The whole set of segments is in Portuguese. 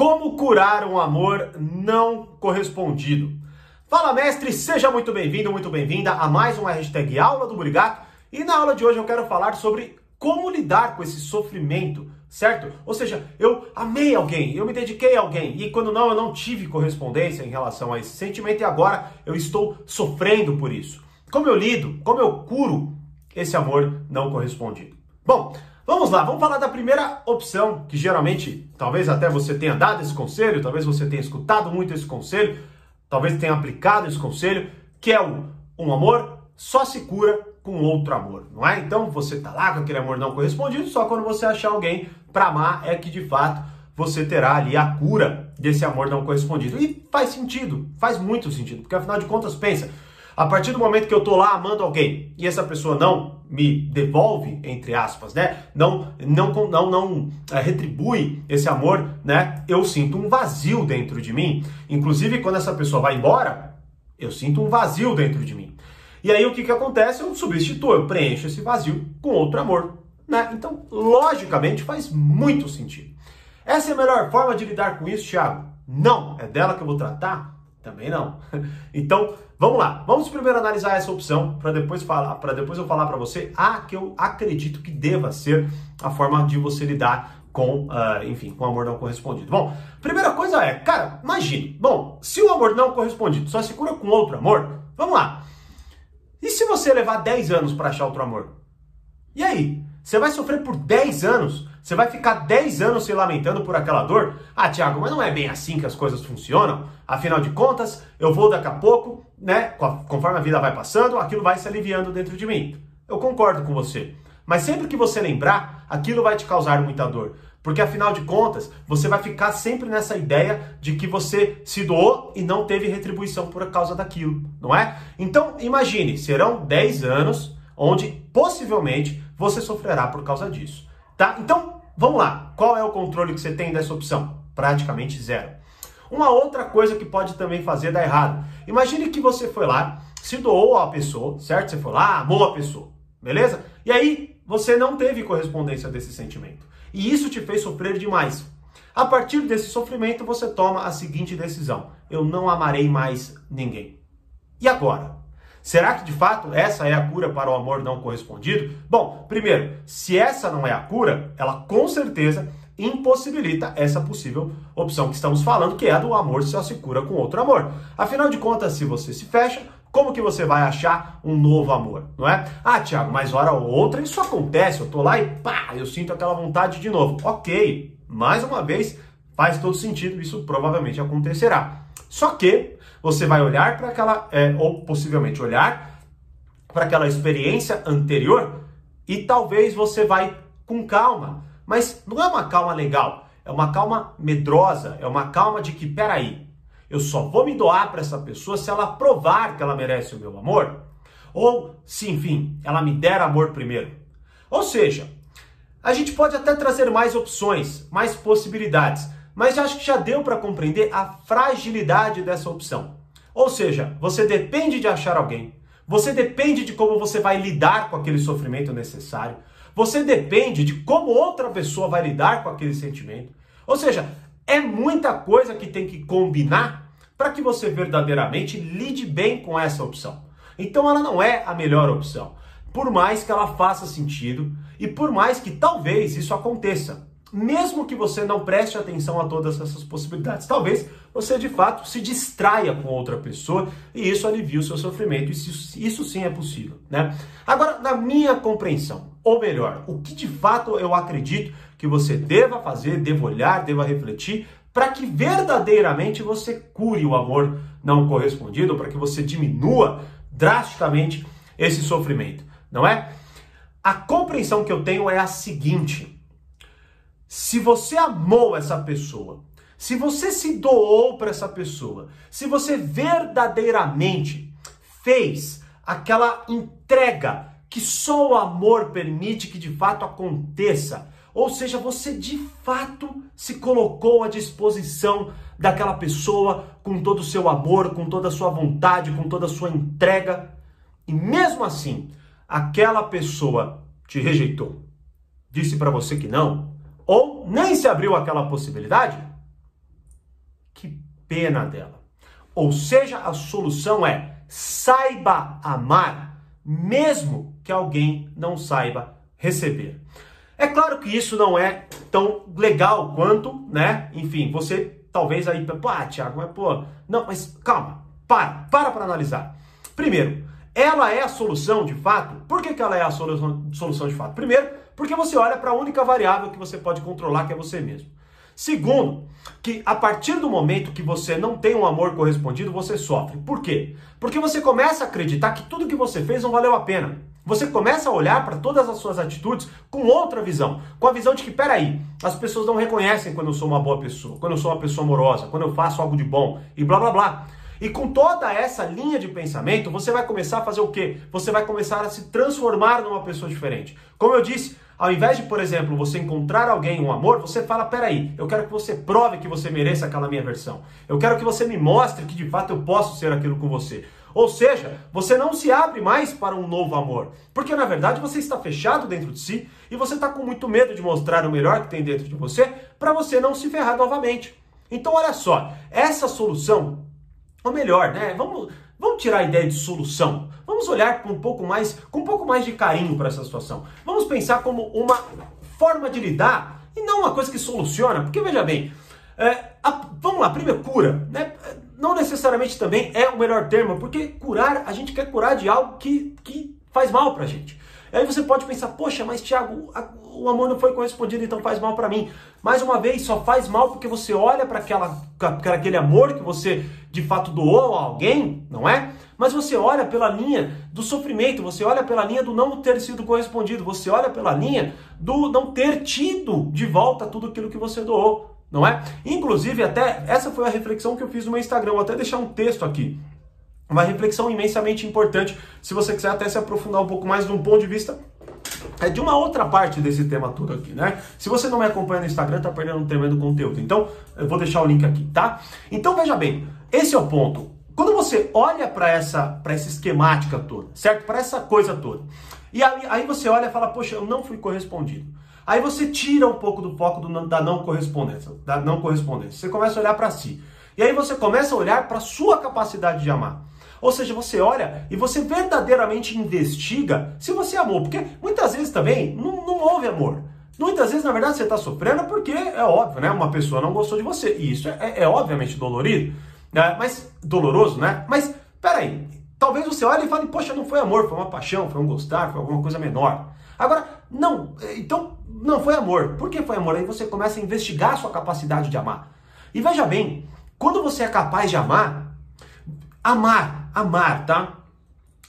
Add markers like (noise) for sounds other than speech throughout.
Como curar um amor não correspondido? Fala, mestre, seja muito bem-vindo, muito bem-vinda a mais uma hashtag Aula do Burigato. E na aula de hoje eu quero falar sobre como lidar com esse sofrimento, certo? Ou seja, eu amei alguém, eu me dediquei a alguém e quando não, eu não tive correspondência em relação a esse sentimento e agora eu estou sofrendo por isso. Como eu lido, como eu curo esse amor não correspondido? Bom, Vamos lá, vamos falar da primeira opção, que geralmente, talvez até você tenha dado esse conselho, talvez você tenha escutado muito esse conselho, talvez tenha aplicado esse conselho, que é o um amor só se cura com outro amor, não é? Então você tá lá com aquele amor não correspondido, só quando você achar alguém para amar é que de fato você terá ali a cura desse amor não correspondido. E faz sentido, faz muito sentido, porque afinal de contas, pensa, a partir do momento que eu tô lá amando alguém e essa pessoa não me devolve, entre aspas, né? Não, não, não, não é, retribui esse amor, né? Eu sinto um vazio dentro de mim. Inclusive, quando essa pessoa vai embora, eu sinto um vazio dentro de mim. E aí o que, que acontece? Eu substituo, eu preencho esse vazio com outro amor. Né? Então, logicamente, faz muito sentido. Essa é a melhor forma de lidar com isso, Thiago? Não. É dela que eu vou tratar? Também não. (laughs) Então, vamos lá. Vamos primeiro analisar essa opção para depois falar, para depois eu falar para você a que eu acredito que deva ser a forma de você lidar com, uh, enfim, com amor não correspondido. Bom, primeira coisa é, cara, imagine. Bom, se o amor não correspondido só se cura com outro amor, vamos lá. E se você levar 10 anos para achar outro amor? E aí? Você vai sofrer por 10 anos? Você vai ficar 10 anos se lamentando por aquela dor? Ah, Tiago, mas não é bem assim que as coisas funcionam. Afinal de contas, eu vou daqui a pouco, né? Conforme a vida vai passando, aquilo vai se aliviando dentro de mim. Eu concordo com você. Mas sempre que você lembrar, aquilo vai te causar muita dor. Porque afinal de contas, você vai ficar sempre nessa ideia de que você se doou e não teve retribuição por causa daquilo, não é? Então, imagine, serão 10 anos onde possivelmente você sofrerá por causa disso. Tá? Então, vamos lá. Qual é o controle que você tem dessa opção? Praticamente zero. Uma outra coisa que pode também fazer dar errado. Imagine que você foi lá, se doou a pessoa, certo? Você foi lá, amou a pessoa, beleza? E aí você não teve correspondência desse sentimento. E isso te fez sofrer demais. A partir desse sofrimento, você toma a seguinte decisão: eu não amarei mais ninguém. E agora? Será que de fato essa é a cura para o amor não correspondido? Bom, primeiro, se essa não é a cura, ela com certeza impossibilita essa possível opção que estamos falando, que é a do amor só se cura com outro amor. Afinal de contas, se você se fecha, como que você vai achar um novo amor, não é? Ah, Tiago, mas hora ou outra isso acontece, eu tô lá e pá, eu sinto aquela vontade de novo. Ok, mais uma vez, faz todo sentido, isso provavelmente acontecerá. Só que você vai olhar para aquela, é, ou possivelmente olhar para aquela experiência anterior e talvez você vai com calma. Mas não é uma calma legal, é uma calma medrosa, é uma calma de que, peraí, eu só vou me doar para essa pessoa se ela provar que ela merece o meu amor. Ou se, enfim, ela me der amor primeiro. Ou seja, a gente pode até trazer mais opções, mais possibilidades, mas acho que já deu para compreender a fragilidade dessa opção. Ou seja, você depende de achar alguém, você depende de como você vai lidar com aquele sofrimento necessário, você depende de como outra pessoa vai lidar com aquele sentimento. Ou seja, é muita coisa que tem que combinar para que você verdadeiramente lide bem com essa opção. Então ela não é a melhor opção, por mais que ela faça sentido e por mais que talvez isso aconteça mesmo que você não preste atenção a todas essas possibilidades. Talvez você de fato se distraia com outra pessoa e isso alivie o seu sofrimento. Isso, isso sim é possível, né? Agora, na minha compreensão, ou melhor, o que de fato eu acredito que você deva fazer, deva olhar, deva refletir, para que verdadeiramente você cure o amor não correspondido, para que você diminua drasticamente esse sofrimento, não é? A compreensão que eu tenho é a seguinte: se você amou essa pessoa, se você se doou para essa pessoa, se você verdadeiramente fez aquela entrega que só o amor permite que de fato aconteça, ou seja, você de fato se colocou à disposição daquela pessoa com todo o seu amor, com toda a sua vontade, com toda a sua entrega, e mesmo assim, aquela pessoa te rejeitou, disse para você que não, ou nem se abriu aquela possibilidade, que pena dela. Ou seja, a solução é saiba amar, mesmo que alguém não saiba receber. É claro que isso não é tão legal quanto, né? Enfim, você talvez aí, pô, ah, Thiago, mas pô, não, mas calma, para, para para analisar. Primeiro, ela é a solução de fato? Por que, que ela é a solução, solução de fato? Primeiro, porque você olha para a única variável que você pode controlar, que é você mesmo. Segundo, que a partir do momento que você não tem um amor correspondido, você sofre. Por quê? Porque você começa a acreditar que tudo que você fez não valeu a pena. Você começa a olhar para todas as suas atitudes com outra visão, com a visão de que, peraí, as pessoas não reconhecem quando eu sou uma boa pessoa, quando eu sou uma pessoa amorosa, quando eu faço algo de bom e blá blá blá. E com toda essa linha de pensamento, você vai começar a fazer o quê? Você vai começar a se transformar numa pessoa diferente. Como eu disse, ao invés de, por exemplo, você encontrar alguém, um amor, você fala: peraí, eu quero que você prove que você merece aquela minha versão. Eu quero que você me mostre que de fato eu posso ser aquilo com você. Ou seja, você não se abre mais para um novo amor, porque na verdade você está fechado dentro de si e você está com muito medo de mostrar o melhor que tem dentro de você para você não se ferrar novamente. Então, olha só, essa solução, ou melhor, né? Vamos, vamos tirar a ideia de solução. Vamos olhar com um pouco mais, com um pouco mais de carinho para essa situação. Vamos pensar como uma forma de lidar e não uma coisa que soluciona. Porque veja bem, é, a, vamos lá, primeiro cura, né? Não necessariamente também é o melhor termo, porque curar, a gente quer curar de algo que, que faz mal pra gente. Aí você pode pensar, poxa, mas Tiago, o amor não foi correspondido, então faz mal para mim. Mais uma vez, só faz mal porque você olha para aquele amor que você de fato doou a alguém, não é? Mas você olha pela linha do sofrimento, você olha pela linha do não ter sido correspondido, você olha pela linha do não ter tido de volta tudo aquilo que você doou, não é? Inclusive, até essa foi a reflexão que eu fiz no meu Instagram, vou até deixar um texto aqui. Uma reflexão imensamente importante, se você quiser até se aprofundar um pouco mais de um ponto de vista é de uma outra parte desse tema todo aqui, né? Se você não me acompanha no Instagram, tá perdendo um tremendo conteúdo. Então, eu vou deixar o link aqui, tá? Então, veja bem, esse é o ponto. Quando você olha para essa, essa esquemática toda, certo? Para essa coisa toda, e aí, aí, você olha e fala, poxa, eu não fui correspondido. Aí você tira um pouco do foco do, da não correspondência, da não correspondência. Você começa a olhar para si. E aí você começa a olhar para sua capacidade de amar. Ou seja, você olha e você verdadeiramente investiga se você amou. Porque muitas vezes também não, não houve amor. Muitas vezes, na verdade, você está sofrendo porque é óbvio, né? Uma pessoa não gostou de você. E isso é, é, é obviamente dolorido, né? Mas doloroso, né? Mas peraí, talvez você olhe e fale, poxa, não foi amor, foi uma paixão, foi um gostar, foi alguma coisa menor. Agora, não, então não foi amor. Por que foi amor? Aí você começa a investigar a sua capacidade de amar. E veja bem, quando você é capaz de amar, amar amar, tá?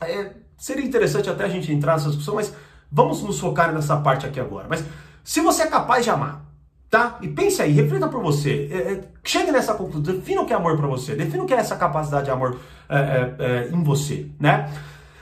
É, seria interessante até a gente entrar nessa discussão, mas vamos nos focar nessa parte aqui agora. Mas se você é capaz de amar, tá? E pense aí, reflita por você, é, é, chegue nessa conclusão, defina o que é amor para você, defina o que é essa capacidade de amor é, é, é, em você, né?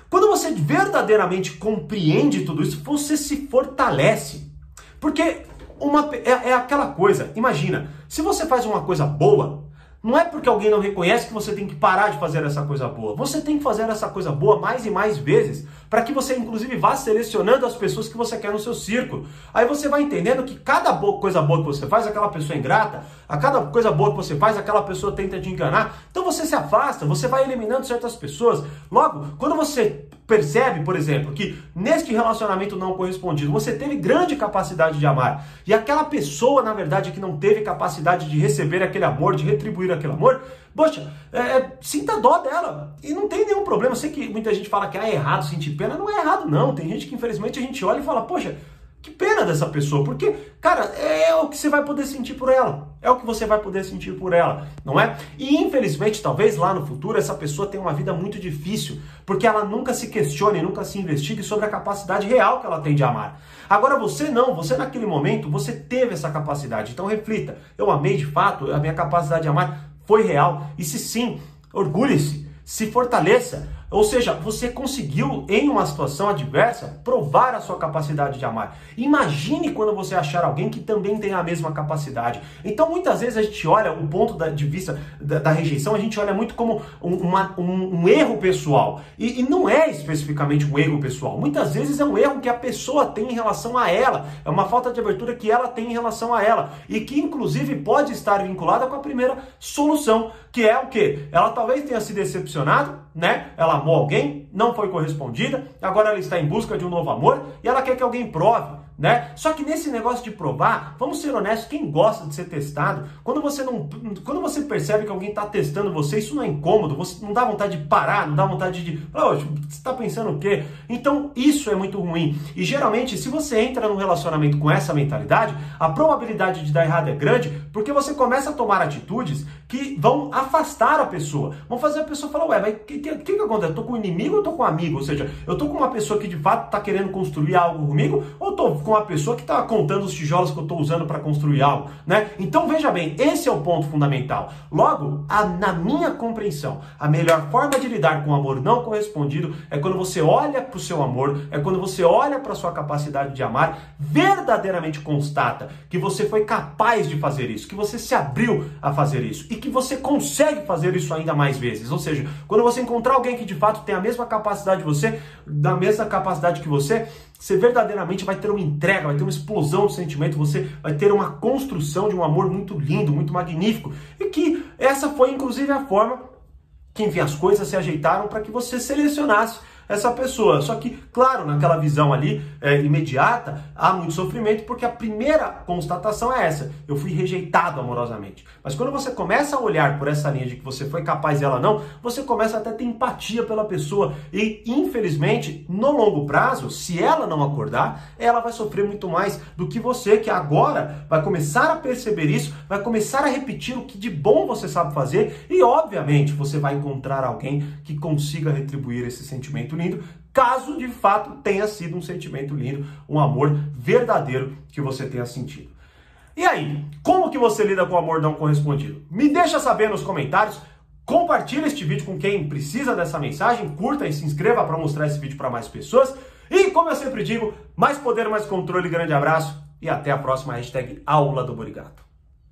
Quando você verdadeiramente compreende tudo isso, você se fortalece. Porque uma, é, é aquela coisa, imagina, se você faz uma coisa boa, não é porque alguém não reconhece que você tem que parar de fazer essa coisa boa. Você tem que fazer essa coisa boa mais e mais vezes, para que você inclusive vá selecionando as pessoas que você quer no seu círculo. Aí você vai entendendo que cada coisa boa que você faz, aquela pessoa é ingrata, a cada coisa boa que você faz, aquela pessoa tenta te enganar. Então você se afasta, você vai eliminando certas pessoas. Logo, quando você percebe, por exemplo, que neste relacionamento não correspondido você teve grande capacidade de amar e aquela pessoa, na verdade, que não teve capacidade de receber aquele amor, de retribuir aquele amor, poxa, é, é, sinta dó dela e não tem nenhum problema. Eu sei que muita gente fala que ah, é errado sentir pena, não é errado, não. Tem gente que infelizmente a gente olha e fala, poxa, que pena dessa pessoa, porque, cara, é o que você vai poder sentir por ela. É o que você vai poder sentir por ela, não é? E infelizmente, talvez lá no futuro, essa pessoa tenha uma vida muito difícil, porque ela nunca se questione, nunca se investigue sobre a capacidade real que ela tem de amar. Agora você não, você naquele momento, você teve essa capacidade. Então reflita, eu amei de fato, a minha capacidade de amar foi real. E se sim, orgulhe-se, se fortaleça, Ou seja, você conseguiu, em uma situação adversa, provar a sua capacidade de amar. Imagine quando você achar alguém que também tem a mesma capacidade. Então, muitas vezes a gente olha o ponto de vista da, da, rejeição, a gente olha muito como um, uma, um, um erro pessoal. E, e, não é especificamente um erro pessoal. Muitas vezes é um erro que a pessoa tem em relação a ela. É uma falta de abertura que ela tem em relação a ela. E que, inclusive, pode estar vinculada com a primeira solução, que é o quê? Ela talvez tenha se decepcionado, né? Ela amou alguém, não foi correspondida, agora ela está em busca de um novo amor e ela quer que alguém prove né? Só que nesse negócio de provar, vamos ser honestos, quem gosta de ser testado, quando você não, quando você percebe que alguém está testando você, isso não é incômodo, você não dá vontade de parar, não dá vontade de, você está pensando o quê? Então isso é muito ruim. E geralmente, se você entra num relacionamento com essa mentalidade, a probabilidade de dar errado é grande, porque você começa a tomar atitudes que vão afastar a pessoa, vão fazer a pessoa falar, ué, mas o que, que, que, acontece? Eu tô com um inimigo ou tô com um amigo? Ou seja, eu tô com uma pessoa que de fato está querendo construir algo comigo, ou tô com a pessoa que está contando os tijolos que eu estou usando para construir algo, né? Então veja bem, esse é o ponto fundamental. Logo, a, na minha compreensão, a melhor forma de lidar com o amor não correspondido é quando você olha para o seu amor, é quando você olha para sua capacidade de amar, verdadeiramente constata que você foi capaz de fazer isso, que você se abriu a fazer isso e que você consegue fazer isso ainda mais vezes. Ou seja, quando você encontrar alguém que de fato tem a mesma capacidade de você, da mesma capacidade que você, você verdadeiramente vai ter uma entrega, vai ter uma explosão de sentimento, você vai ter uma construção de um amor muito lindo, muito magnífico. E que essa foi inclusive a forma que, enfim, as coisas se ajeitaram para que você selecionasse essa pessoa. Só que, claro, naquela visão ali é, imediata, há muito sofrimento, porque a primeira constatação é essa: eu fui rejeitado amorosamente. Mas quando você começa a olhar por essa linha de que você foi capaz e ela não, você começa até a ter empatia pela pessoa. E, infelizmente, no longo prazo, se ela não acordar, ela vai sofrer muito mais do que você, que agora vai começar a perceber isso, vai começar a repetir o que de bom você sabe fazer e, obviamente, você vai encontrar alguém que consiga retribuir esse sentimento lindo, caso de fato tenha sido um sentimento lindo, um amor verdadeiro que você tenha sentido. E aí, como que você lida com o amor não correspondido? Me deixa saber nos comentários. Compartilhe este vídeo com quem precisa dessa mensagem, curta e se inscreva para mostrar esse vídeo para mais pessoas. E como eu sempre digo, mais poder, mais controle, grande abraço e até a próxima hashtag Aula do Borigato.